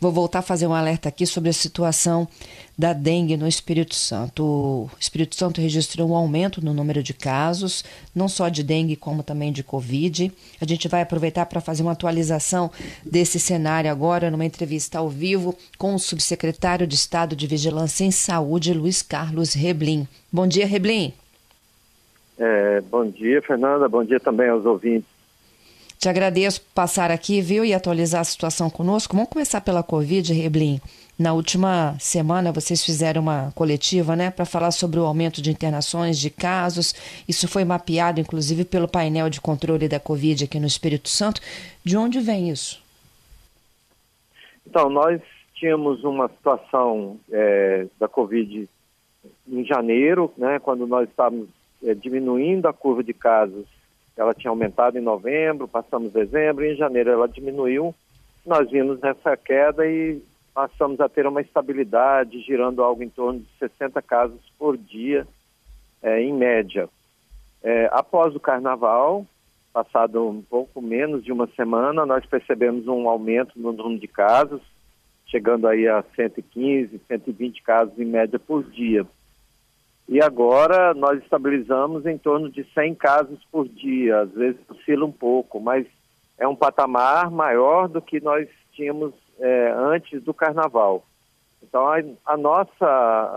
Vou voltar a fazer um alerta aqui sobre a situação da dengue no Espírito Santo. O Espírito Santo registrou um aumento no número de casos, não só de dengue, como também de Covid. A gente vai aproveitar para fazer uma atualização desse cenário agora, numa entrevista ao vivo com o subsecretário de Estado de Vigilância em Saúde, Luiz Carlos Reblin. Bom dia, Reblin. É, bom dia, Fernanda. Bom dia também aos ouvintes. Te agradeço por passar aqui, viu, e atualizar a situação conosco. Vamos começar pela Covid, Reblin. Na última semana vocês fizeram uma coletiva, né, para falar sobre o aumento de internações, de casos. Isso foi mapeado, inclusive, pelo painel de controle da Covid aqui no Espírito Santo. De onde vem isso? Então, nós tínhamos uma situação é, da Covid em janeiro, né, quando nós estávamos é, diminuindo a curva de casos ela tinha aumentado em novembro, passamos dezembro, e em janeiro ela diminuiu. Nós vimos essa queda e passamos a ter uma estabilidade, girando algo em torno de 60 casos por dia, é, em média. É, após o carnaval, passado um pouco menos de uma semana, nós percebemos um aumento no número de casos, chegando aí a 115, 120 casos em média por dia. E agora nós estabilizamos em torno de 100 casos por dia, às vezes oscila um pouco, mas é um patamar maior do que nós tínhamos é, antes do carnaval. Então, a, a, nossa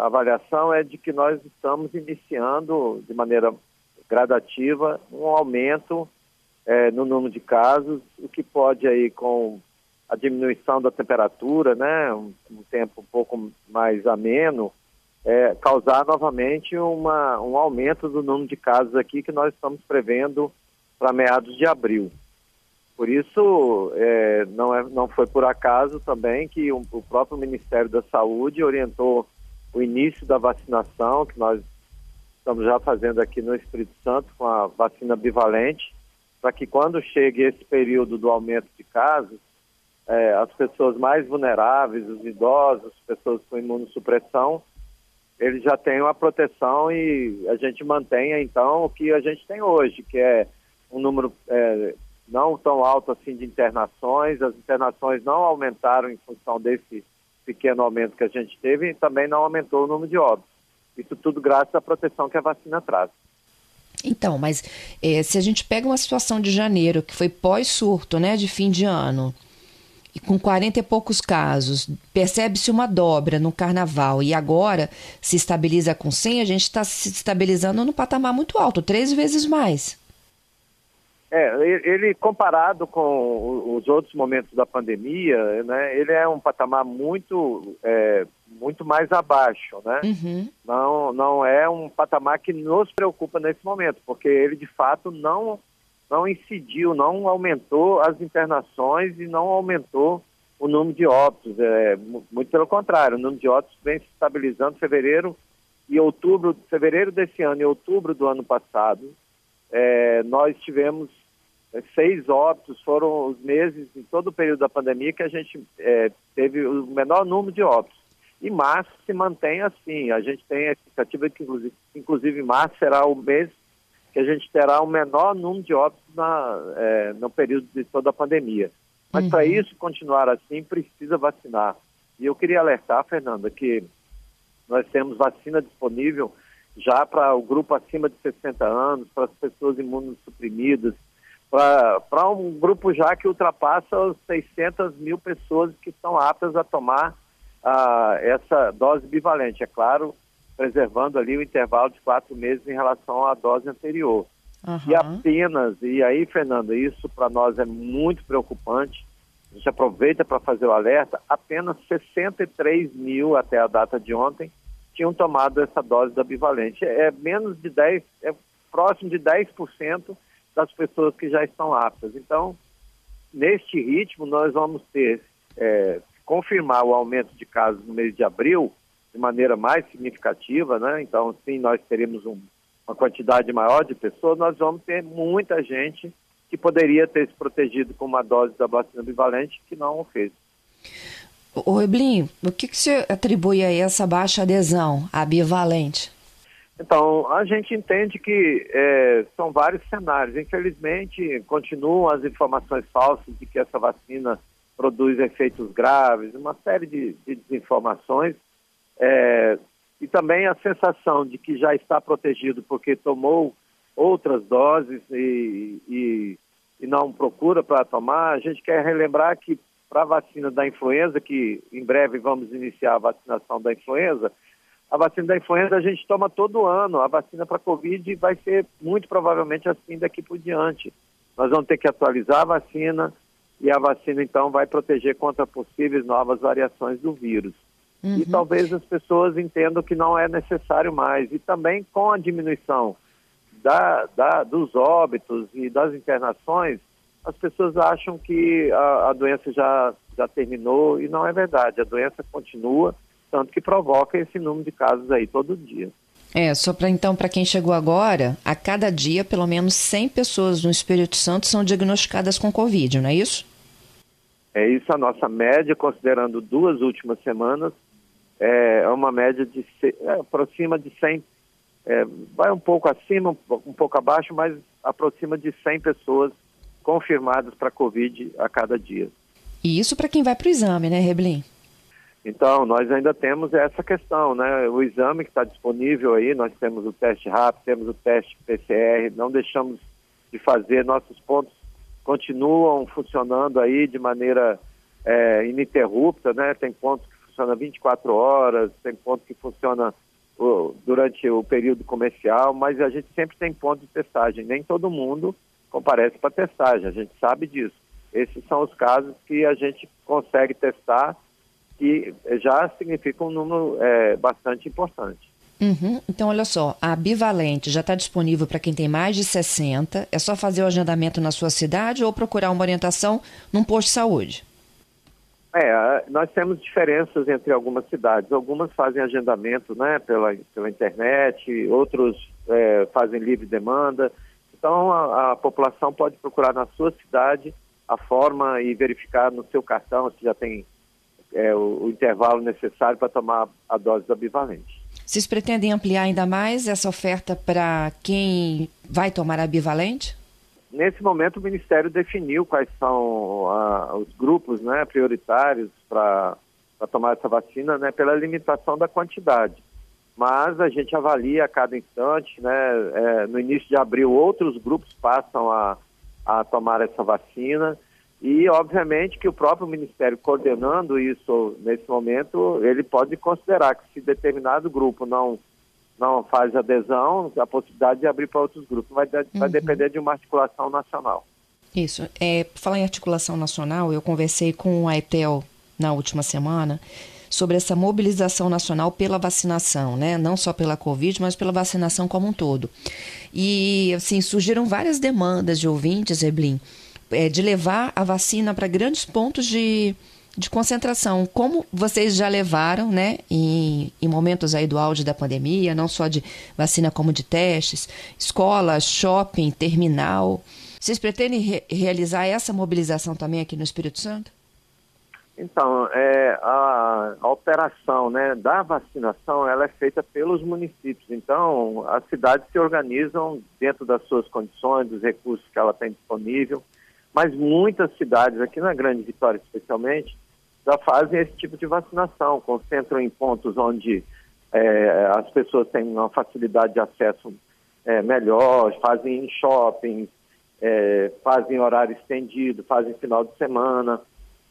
avaliação é de que nós estamos iniciando de maneira gradativa um aumento é, no número de casos, o que pode aí com a diminuição da temperatura, né, um, um tempo um pouco mais ameno, é, causar novamente uma, um aumento do número de casos aqui que nós estamos prevendo para meados de abril. Por isso, é, não, é, não foi por acaso também que o, o próprio Ministério da Saúde orientou o início da vacinação, que nós estamos já fazendo aqui no Espírito Santo com a vacina bivalente, para que quando chegue esse período do aumento de casos, é, as pessoas mais vulneráveis, os idosos, pessoas com imunossupressão, eles já têm uma proteção e a gente mantenha então o que a gente tem hoje, que é um número é, não tão alto assim de internações, as internações não aumentaram em função desse pequeno aumento que a gente teve e também não aumentou o número de óbitos. Isso tudo graças à proteção que a vacina traz. Então, mas é, se a gente pega uma situação de janeiro, que foi pós-surto, né, de fim de ano, e com 40 e poucos casos, percebe-se uma dobra no carnaval e agora se estabiliza com 100, a gente está se estabilizando no patamar muito alto, três vezes mais. É, ele comparado com os outros momentos da pandemia, né, ele é um patamar muito, é, muito mais abaixo, né? Uhum. Não, não é um patamar que nos preocupa nesse momento, porque ele de fato não não incidiu, não aumentou as internações e não aumentou o número de óbitos. É, muito pelo contrário, o número de óbitos vem se estabilizando fevereiro e outubro, fevereiro desse ano e outubro do ano passado. É, nós tivemos é, seis óbitos, foram os meses, em todo o período da pandemia, que a gente é, teve o menor número de óbitos. E março se mantém assim. A gente tem a expectativa que, inclusive, inclusive março será o mês que a gente terá o menor número de óbitos na, é, no período de toda a pandemia. Mas uhum. para isso continuar assim, precisa vacinar. E eu queria alertar, Fernanda, que nós temos vacina disponível já para o grupo acima de 60 anos, para as pessoas imunossuprimidas, para um grupo já que ultrapassa os 600 mil pessoas que estão aptas a tomar ah, essa dose bivalente. É claro, preservando ali o intervalo de quatro meses em relação à dose anterior. Uhum. E apenas, e aí, Fernanda, isso para nós é muito preocupante, a gente aproveita para fazer o alerta, apenas 63 mil até a data de ontem tinham tomado essa dose da bivalente. É menos de 10, é próximo de 10% das pessoas que já estão aptas. Então, neste ritmo, nós vamos ter, é, confirmar o aumento de casos no mês de abril, de maneira mais significativa, né? Então, sim, nós teremos um, uma quantidade maior de pessoas, nós vamos ter muita gente que poderia ter se protegido com uma dose da vacina bivalente que não o fez. O Reblin, o que, que você atribui a essa baixa adesão à bivalente? Então, a gente entende que é, são vários cenários. Infelizmente, continuam as informações falsas de que essa vacina produz efeitos graves, uma série de, de desinformações. É, e também a sensação de que já está protegido porque tomou outras doses e, e, e não procura para tomar. A gente quer relembrar que para a vacina da influenza, que em breve vamos iniciar a vacinação da influenza, a vacina da influenza a gente toma todo ano, a vacina para Covid vai ser muito provavelmente assim daqui por diante. Nós vamos ter que atualizar a vacina e a vacina então vai proteger contra possíveis novas variações do vírus. Uhum. E talvez as pessoas entendam que não é necessário mais. E também com a diminuição da, da, dos óbitos e das internações, as pessoas acham que a, a doença já, já terminou e não é verdade. A doença continua tanto que provoca esse número de casos aí todo dia. É, só para então, para quem chegou agora, a cada dia, pelo menos 100 pessoas no Espírito Santo são diagnosticadas com Covid, não é isso? É isso a nossa média, considerando duas últimas semanas, é uma média de é, aproxima de 100, é, vai um pouco acima, um pouco abaixo, mas aproxima de 100 pessoas confirmadas para Covid a cada dia. E isso para quem vai para o exame, né, Reblin? Então, nós ainda temos essa questão, né? O exame que está disponível aí, nós temos o teste rápido, temos o teste PCR, não deixamos de fazer, nossos pontos continuam funcionando aí de maneira é, ininterrupta, né? Tem pontos que funcionam 24 horas, tem pontos que funcionam durante o período comercial, mas a gente sempre tem ponto de testagem. Nem todo mundo comparece para testagem, a gente sabe disso. Esses são os casos que a gente consegue testar que já significa um número é, bastante importante. Uhum. Então, olha só, a Bivalente já está disponível para quem tem mais de 60. É só fazer o agendamento na sua cidade ou procurar uma orientação num posto de saúde? É, nós temos diferenças entre algumas cidades. Algumas fazem agendamento né, pela, pela internet, outros é, fazem livre demanda. Então, a, a população pode procurar na sua cidade a forma e verificar no seu cartão se já tem é, o, o intervalo necessário para tomar a dose da bivalente. Vocês pretendem ampliar ainda mais essa oferta para quem vai tomar a bivalente? Nesse momento, o Ministério definiu quais são a, os grupos né, prioritários para tomar essa vacina né, pela limitação da quantidade. Mas a gente avalia a cada instante, né, é, no início de abril, outros grupos passam a, a tomar essa vacina e, obviamente, que o próprio Ministério coordenando isso nesse momento, ele pode considerar que se determinado grupo não, não faz adesão, a possibilidade de abrir para outros grupos vai, uhum. depender de uma articulação nacional. Isso. É, falar em articulação nacional, eu conversei com a ETEL na última semana sobre essa mobilização nacional pela vacinação, né? Não só pela Covid, mas pela vacinação como um todo. E, assim, surgiram várias demandas de ouvintes, Eblin, é, de levar a vacina para grandes pontos de, de concentração, como vocês já levaram, né, em, em momentos aí do auge da pandemia, não só de vacina como de testes, escola, shopping, terminal. Vocês pretendem re realizar essa mobilização também aqui no Espírito Santo? Então, é, a, a, operação né, da vacinação ela é feita pelos municípios. Então, as cidades se organizam dentro das suas condições, dos recursos que ela tem disponível mas muitas cidades, aqui na Grande Vitória especialmente, já fazem esse tipo de vacinação, concentram em pontos onde é, as pessoas têm uma facilidade de acesso é, melhor, fazem em shoppings, é, fazem horário estendido, fazem final de semana.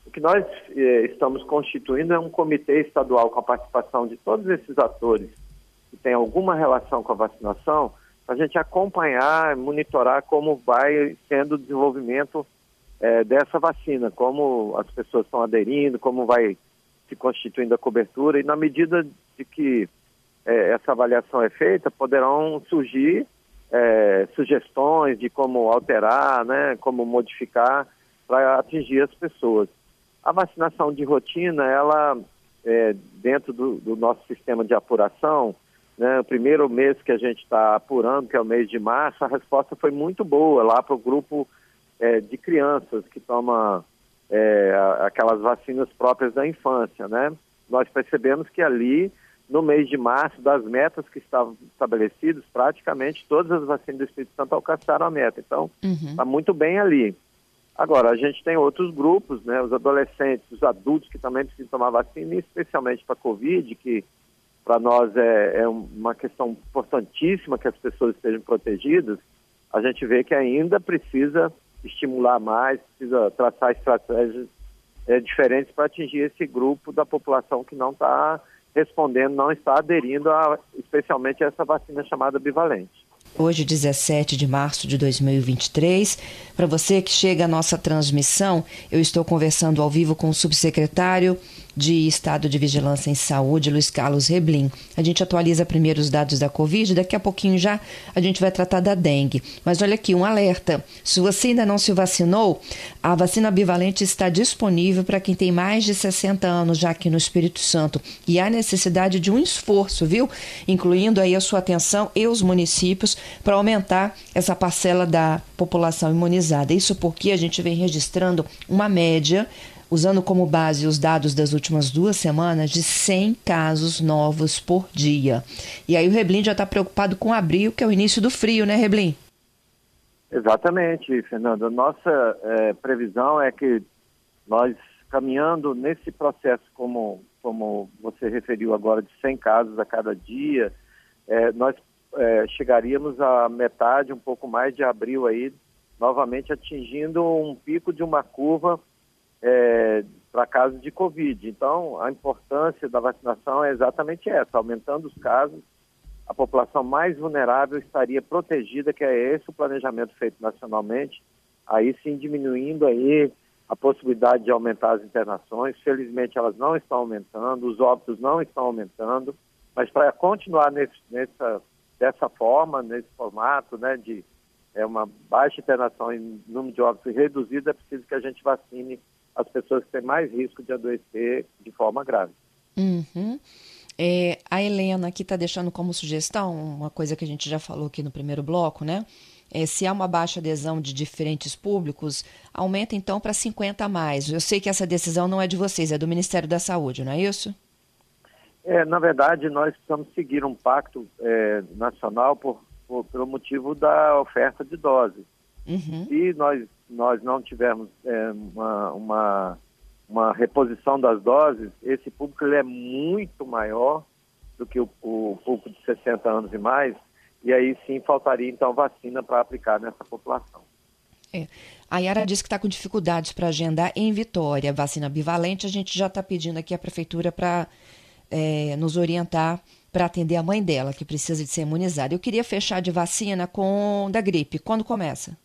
O que nós é, estamos constituindo é um comitê estadual com a participação de todos esses atores que têm alguma relação com a vacinação, a gente acompanhar, monitorar como vai sendo o desenvolvimento é, dessa vacina, como as pessoas estão aderindo, como vai se constituindo a cobertura e na medida de que é, essa avaliação é feita, poderão surgir é, sugestões de como alterar, né, como modificar para atingir as pessoas. A vacinação de rotina, ela, é, dentro do, do nosso sistema de apuração, né, o primeiro mês que a gente está apurando, que é o mês de março, a resposta foi muito boa lá para o grupo é, de crianças que toma é, aquelas vacinas próprias da infância, né? Nós percebemos que ali, no mês de março, das metas que estavam estabelecidas, praticamente todas as vacinas do Espírito Santo alcançaram a meta. Então, está uhum. muito bem ali. Agora, a gente tem outros grupos, né? Os adolescentes, os adultos que também precisam tomar vacina, especialmente para a Covid, que para nós é, é, uma questão importantíssima que as pessoas estejam protegidas. A gente vê que ainda precisa estimular mais, precisa traçar estratégias é, diferentes para atingir esse grupo da população que não está respondendo, não está aderindo a, especialmente a essa vacina chamada bivalente. Hoje, 17 de março de 2023. Para você que chega à nossa transmissão, eu estou conversando ao vivo com o subsecretário de Estado de Vigilância em Saúde, Luiz Carlos Reblin. A gente atualiza primeiro os dados da Covid, daqui a pouquinho já a gente vai tratar da dengue. Mas olha aqui, um alerta: se você ainda não se vacinou, a vacina bivalente está disponível para quem tem mais de 60 anos já aqui no Espírito Santo. E há necessidade de um esforço, viu? Incluindo aí a sua atenção e os municípios para aumentar essa parcela da população imunizada. Isso porque a gente vem registrando uma média usando como base os dados das últimas duas semanas, de 100 casos novos por dia. E aí o Reblin já está preocupado com abril, que é o início do frio, né, Reblin? Exatamente, Fernanda. Nossa é, previsão é que nós, caminhando nesse processo, como, como você referiu agora, de 100 casos a cada dia, é, nós é, chegaríamos à metade, um pouco mais de abril aí, novamente atingindo um pico de uma curva é, para casos de Covid. Então, a importância da vacinação é exatamente essa, aumentando os casos, a população mais vulnerável estaria protegida, que é esse o planejamento feito nacionalmente, aí sim diminuindo aí a possibilidade de aumentar as internações. Felizmente elas não estão aumentando, os óbitos não estão aumentando, mas para continuar nesse, nessa, dessa forma, nesse formato, né, de é uma baixa internação em número de óbitos reduzido, é preciso que a gente vacine as pessoas que têm mais risco de adoecer de forma grave. Uhum. É, a Helena aqui está deixando como sugestão uma coisa que a gente já falou aqui no primeiro bloco, né? É, se há uma baixa adesão de diferentes públicos, aumenta então para 50 a mais. Eu sei que essa decisão não é de vocês, é do Ministério da Saúde, não é isso? É, na verdade, nós precisamos seguir um pacto é, nacional por, por, pelo motivo da oferta de doses. Uhum. Se nós, nós não tivermos é, uma, uma, uma, reposição das doses, esse público ele é muito maior do que o, o público de 60 anos e mais, e aí sim faltaria então vacina para aplicar nessa população. É. A Yara disse que está com dificuldades para agendar em Vitória. Vacina bivalente, a gente já está pedindo aqui a prefeitura para é, nos orientar para atender a mãe dela, que precisa de ser imunizada. Eu queria fechar de vacina com da gripe. Quando começa?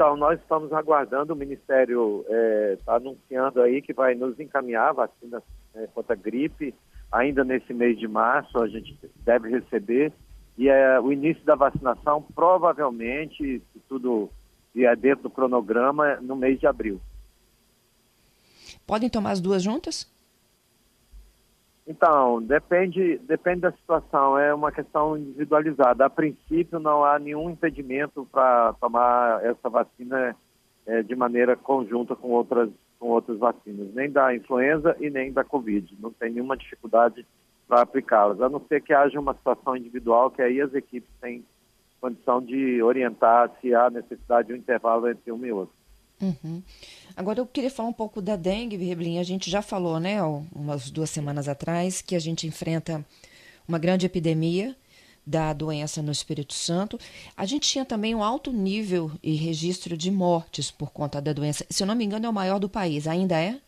Então, nós estamos aguardando, o Ministério está é, tá anunciando aí que vai nos encaminhar vacina é, contra a gripe, ainda nesse mês de março a gente deve receber, e é, o início da vacinação provavelmente, se tudo vier dentro do cronograma, no mês de abril. Podem tomar as duas juntas? Então, depende, depende da situação, é uma questão individualizada. A princípio, não há nenhum impedimento para tomar essa vacina é, de maneira conjunta com outras, com outras vacinas, nem da influenza e nem da Covid. Não tem nenhuma dificuldade para aplicá-las, a não ser que haja uma situação individual que aí as equipes têm condição de orientar se há necessidade de um intervalo entre uma e outra. Uhum. Agora eu queria falar um pouco da dengue, Reblin. A gente já falou, né, umas duas semanas atrás, que a gente enfrenta uma grande epidemia da doença no Espírito Santo. A gente tinha também um alto nível e registro de mortes por conta da doença. Se eu não me engano, é o maior do país. Ainda é?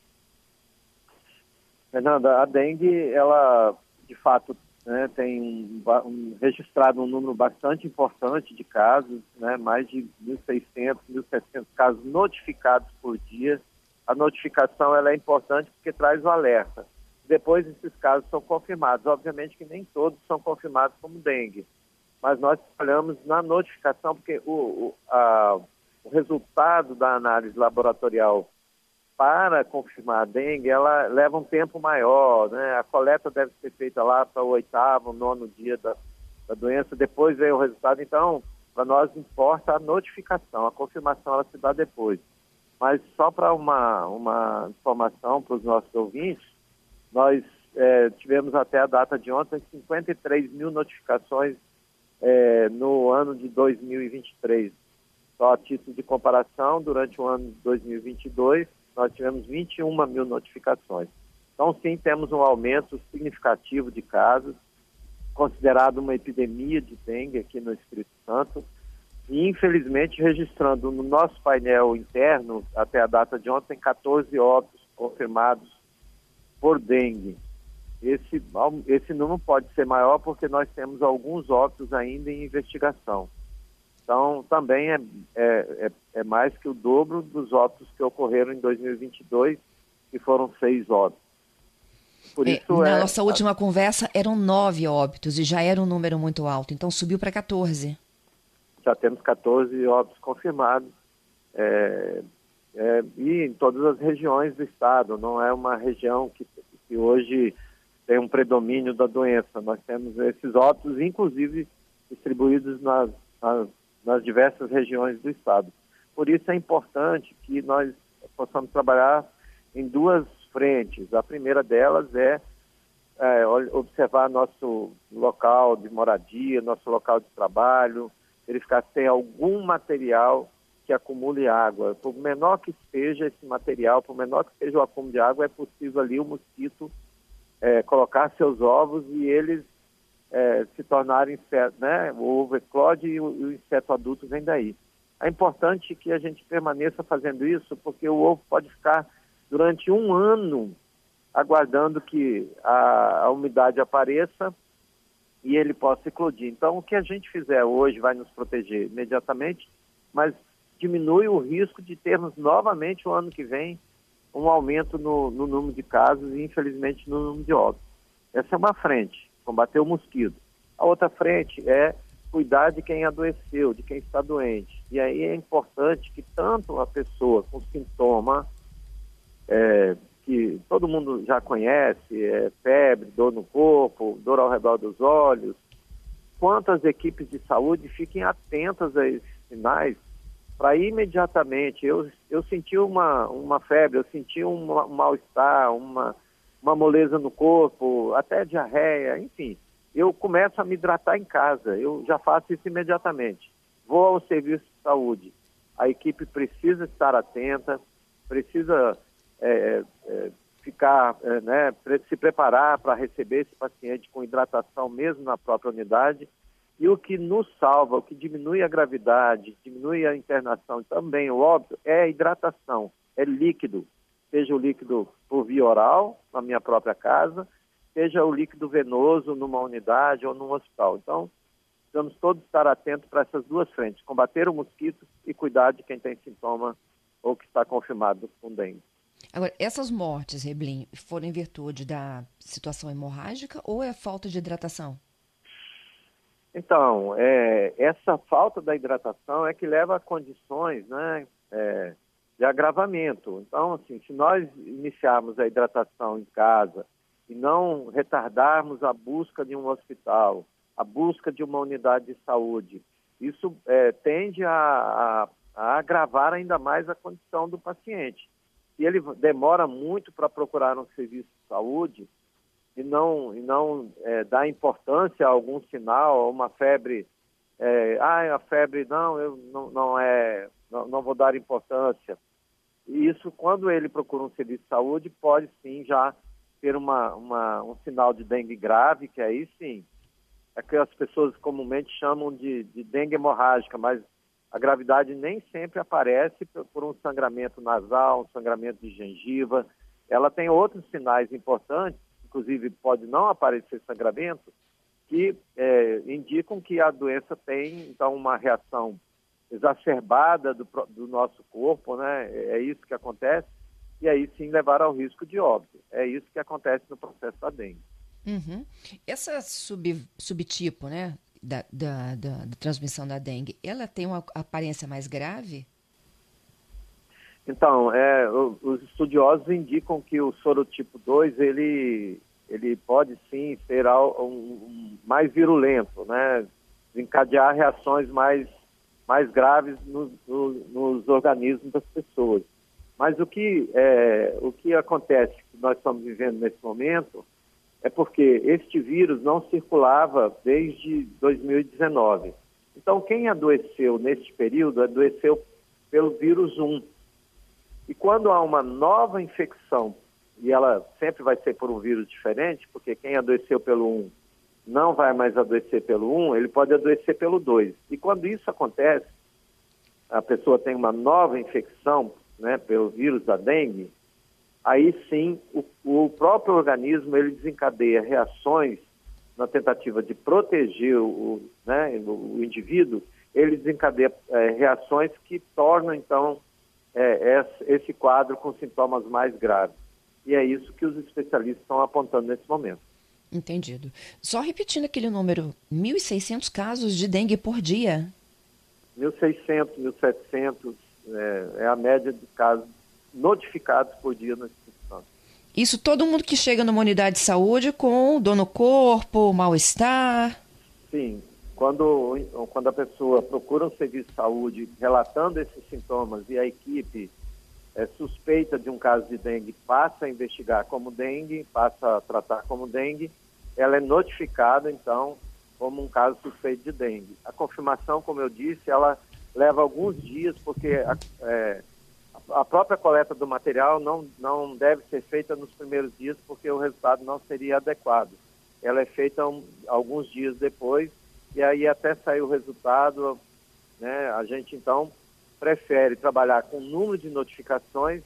Fernanda, a dengue, ela de fato né, tem um, um, registrado um número bastante importante de casos, né, mais de 1.600, 1.700 casos notificados por dia. A notificação ela é importante porque traz o alerta. Depois esses casos são confirmados. Obviamente que nem todos são confirmados como dengue, mas nós trabalhamos na notificação porque o, o, a, o resultado da análise laboratorial para confirmar a dengue, ela leva um tempo maior, né? A coleta deve ser feita lá para o oitavo, nono dia da, da doença, depois vem o resultado. Então, para nós importa a notificação, a confirmação ela se dá depois. Mas só para uma, uma informação para os nossos ouvintes, nós é, tivemos até a data de ontem 53 mil notificações é, no ano de 2023. Só a título de comparação, durante o ano de 2022, nós tivemos 21 mil notificações. Então, sim, temos um aumento significativo de casos, considerado uma epidemia de dengue aqui no Espírito Santo. E, infelizmente, registrando no nosso painel interno, até a data de ontem, 14 óbitos confirmados por dengue. Esse, esse número pode ser maior porque nós temos alguns óbitos ainda em investigação. Então, também é, é, é, é, mais que o dobro dos óbitos que ocorreram em 2022, que foram seis óbitos. Por é, isso na é, nossa última conversa eram nove óbitos e já era um número muito alto, então subiu para 14. Já temos 14 óbitos confirmados é, e em todas as regiões do estado. Não é uma região que, que hoje tem um predomínio da doença. Nós temos esses óbitos, inclusive distribuídos nas, nas nas diversas regiões do estado. Por isso é importante que nós possamos trabalhar em duas frentes. A primeira delas é, é observar nosso local de moradia, nosso local de trabalho, verificar se tem algum material que acumule água. Por menor que seja esse material, por menor que seja o acúmulo de água, é possível ali o mosquito é, colocar seus ovos e eles é, se tornarem inseto, né? O ovo eclode e o, o inseto adulto vem daí. É importante que a gente permaneça fazendo isso, porque o ovo pode ficar durante um ano aguardando que a, a umidade apareça e ele possa eclodir. Então, o que a gente fizer hoje vai nos proteger imediatamente, mas diminui o risco de termos novamente o ano que vem um aumento no, no número de casos e, infelizmente, no número de óbitos. Essa é uma frente combater o mosquito. A outra frente é cuidar de quem adoeceu, de quem está doente. E aí é importante que tanto a pessoa com sintoma, é, que todo mundo já conhece, é febre, dor no corpo, dor ao redor dos olhos, quanto as equipes de saúde fiquem atentas a esses sinais para imediatamente, eu, eu senti uma, uma febre, eu senti um, um mal-estar, uma, uma moleza no corpo, até diarreia, enfim. Eu começo a me hidratar em casa, eu já faço isso imediatamente. Vou ao serviço de saúde. A equipe precisa estar atenta, precisa é, é, ficar, é, né, se preparar para receber esse paciente com hidratação mesmo na própria unidade. E o que nos salva, o que diminui a gravidade, diminui a internação também o óbito, é a hidratação, é líquido seja o líquido por via oral, na minha própria casa, seja o líquido venoso numa unidade ou num hospital. Então, precisamos todos estar atentos para essas duas frentes, combater o mosquito e cuidar de quem tem sintoma ou que está confirmado com dengue. Agora, essas mortes, Reblin, foram em virtude da situação hemorrágica ou é falta de hidratação? Então, é, essa falta da hidratação é que leva a condições né, é, de agravamento. Então, assim, se nós iniciarmos a hidratação em casa e não retardarmos a busca de um hospital, a busca de uma unidade de saúde, isso é, tende a, a, a agravar ainda mais a condição do paciente. Se ele demora muito para procurar um serviço de saúde e não, e não é, dá importância a algum sinal, a uma febre, é, ah, a febre não, eu não, não é, não, não vou dar importância e isso, quando ele procura um serviço de saúde, pode sim já ter uma, uma, um sinal de dengue grave, que aí sim, é que as pessoas comumente chamam de, de dengue hemorrágica, mas a gravidade nem sempre aparece por um sangramento nasal, um sangramento de gengiva. Ela tem outros sinais importantes, inclusive pode não aparecer sangramento, que é, indicam que a doença tem, então, uma reação exacerbada do, do nosso corpo, né? É isso que acontece, e aí sim levar ao risco de óbito. É isso que acontece no processo da dengue. Uhum. Essa sub, subtipo, né, da, da, da, da, transmissão da dengue, ela tem uma aparência mais grave? Então, é, os estudiosos indicam que o sorotipo 2, ele, ele pode sim ser um, um, mais virulento, né, encadear reações mais mais graves no, no, nos organismos das pessoas. Mas o que, é, o que acontece, que nós estamos vivendo nesse momento, é porque este vírus não circulava desde 2019. Então, quem adoeceu neste período adoeceu pelo vírus 1. E quando há uma nova infecção, e ela sempre vai ser por um vírus diferente, porque quem adoeceu pelo 1 não vai mais adoecer pelo 1, ele pode adoecer pelo 2. E quando isso acontece, a pessoa tem uma nova infecção né, pelo vírus da dengue, aí sim o, o próprio organismo ele desencadeia reações na tentativa de proteger o, né, o indivíduo, ele desencadeia é, reações que tornam então é, esse quadro com sintomas mais graves. E é isso que os especialistas estão apontando nesse momento. Entendido. Só repetindo aquele número, 1.600 casos de dengue por dia. 1.600, 1.700, é, é a média de casos notificados por dia no Espírito Santo. Isso todo mundo que chega numa unidade de saúde com dor no corpo, mal-estar? Sim. Quando, quando a pessoa procura um serviço de saúde relatando esses sintomas e a equipe é, suspeita de um caso de dengue passa a investigar como dengue, passa a tratar como dengue, ela é notificada, então, como um caso suspeito de dengue. A confirmação, como eu disse, ela leva alguns dias, porque a, é, a própria coleta do material não, não deve ser feita nos primeiros dias, porque o resultado não seria adequado. Ela é feita um, alguns dias depois, e aí até sair o resultado, né, a gente então prefere trabalhar com número de notificações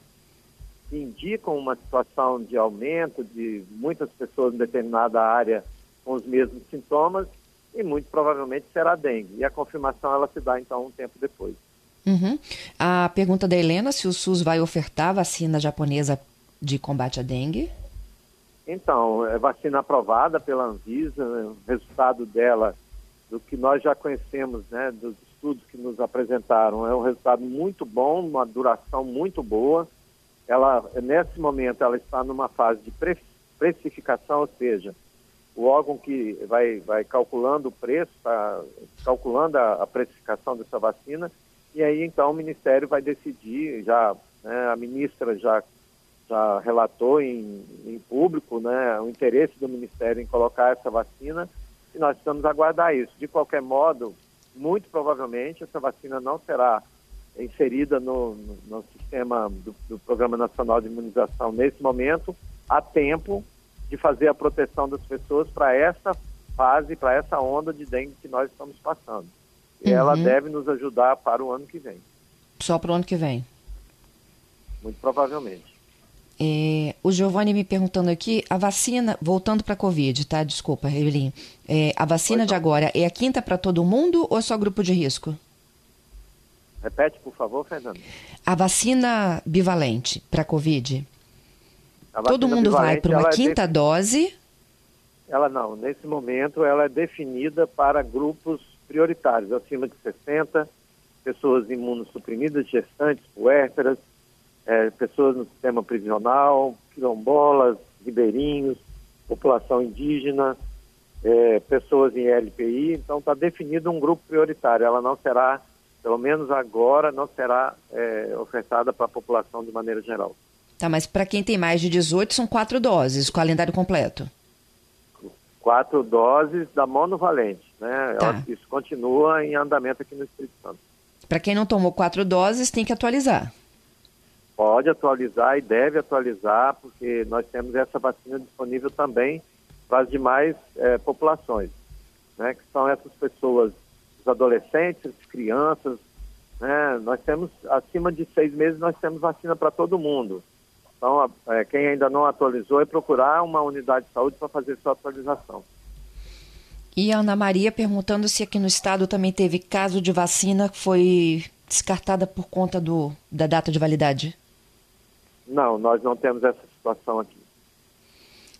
que indicam uma situação de aumento de muitas pessoas em determinada área com os mesmos sintomas e muito provavelmente será dengue. E a confirmação ela se dá então um tempo depois. Uhum. A pergunta da Helena, se o SUS vai ofertar vacina japonesa de combate à dengue? Então, é vacina aprovada pela Anvisa, né? o resultado dela, do que nós já conhecemos, né, dos estudos que nos apresentaram, é um resultado muito bom, uma duração muito boa. Ela, nesse momento, ela está numa fase de precificação, ou seja, o órgão que vai, vai calculando o preço, está calculando a, a, precificação dessa vacina, e aí então o Ministério vai decidir, já né, a ministra já, já relatou em, em público né, o interesse do Ministério em colocar essa vacina, e nós precisamos aguardar isso. De qualquer modo, muito provavelmente essa vacina não será inserida no, no, sistema do, do Programa Nacional de Imunização nesse momento, a tempo de fazer a proteção das pessoas para essa fase, para essa onda de dengue que nós estamos passando. E uhum. ela deve nos ajudar para o ano que vem. Só para o ano que vem? Muito provavelmente. É, o Giovanni me perguntando aqui, a vacina, voltando para a Covid, tá? Desculpa, Evelyn. É, a vacina de agora é a quinta para todo mundo ou é só grupo de risco? Repete, por favor, Fernando. A vacina bivalente para a Covid Todo mundo vai para uma é quinta é dose? Ela não. Nesse momento, ela é definida para grupos prioritários, acima de 60, pessoas imunossuprimidas, gestantes, puérperas, é, pessoas no sistema prisional, quilombolas, ribeirinhos, população indígena, é, pessoas em LPI. Então, está definido um grupo prioritário. Ela não será, pelo menos agora, não será é, ofertada para a população de maneira geral. Tá, mas para quem tem mais de 18 são quatro doses, o calendário completo. Quatro doses da monovalente, né? Tá. Isso continua em andamento aqui no Espírito Santo. Para quem não tomou quatro doses, tem que atualizar. Pode atualizar e deve atualizar, porque nós temos essa vacina disponível também para as demais é, populações, né? Que são essas pessoas, os adolescentes, as crianças, né? Nós temos, acima de seis meses, nós temos vacina para todo mundo. Então, é, quem ainda não atualizou é procurar uma unidade de saúde para fazer sua atualização. E a Ana Maria perguntando se aqui no estado também teve caso de vacina que foi descartada por conta do, da data de validade. Não, nós não temos essa situação aqui.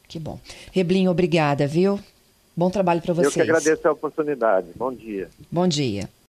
Que bom. Reblinho, obrigada, viu? Bom trabalho para vocês. Eu que agradeço a oportunidade. Bom dia. Bom dia.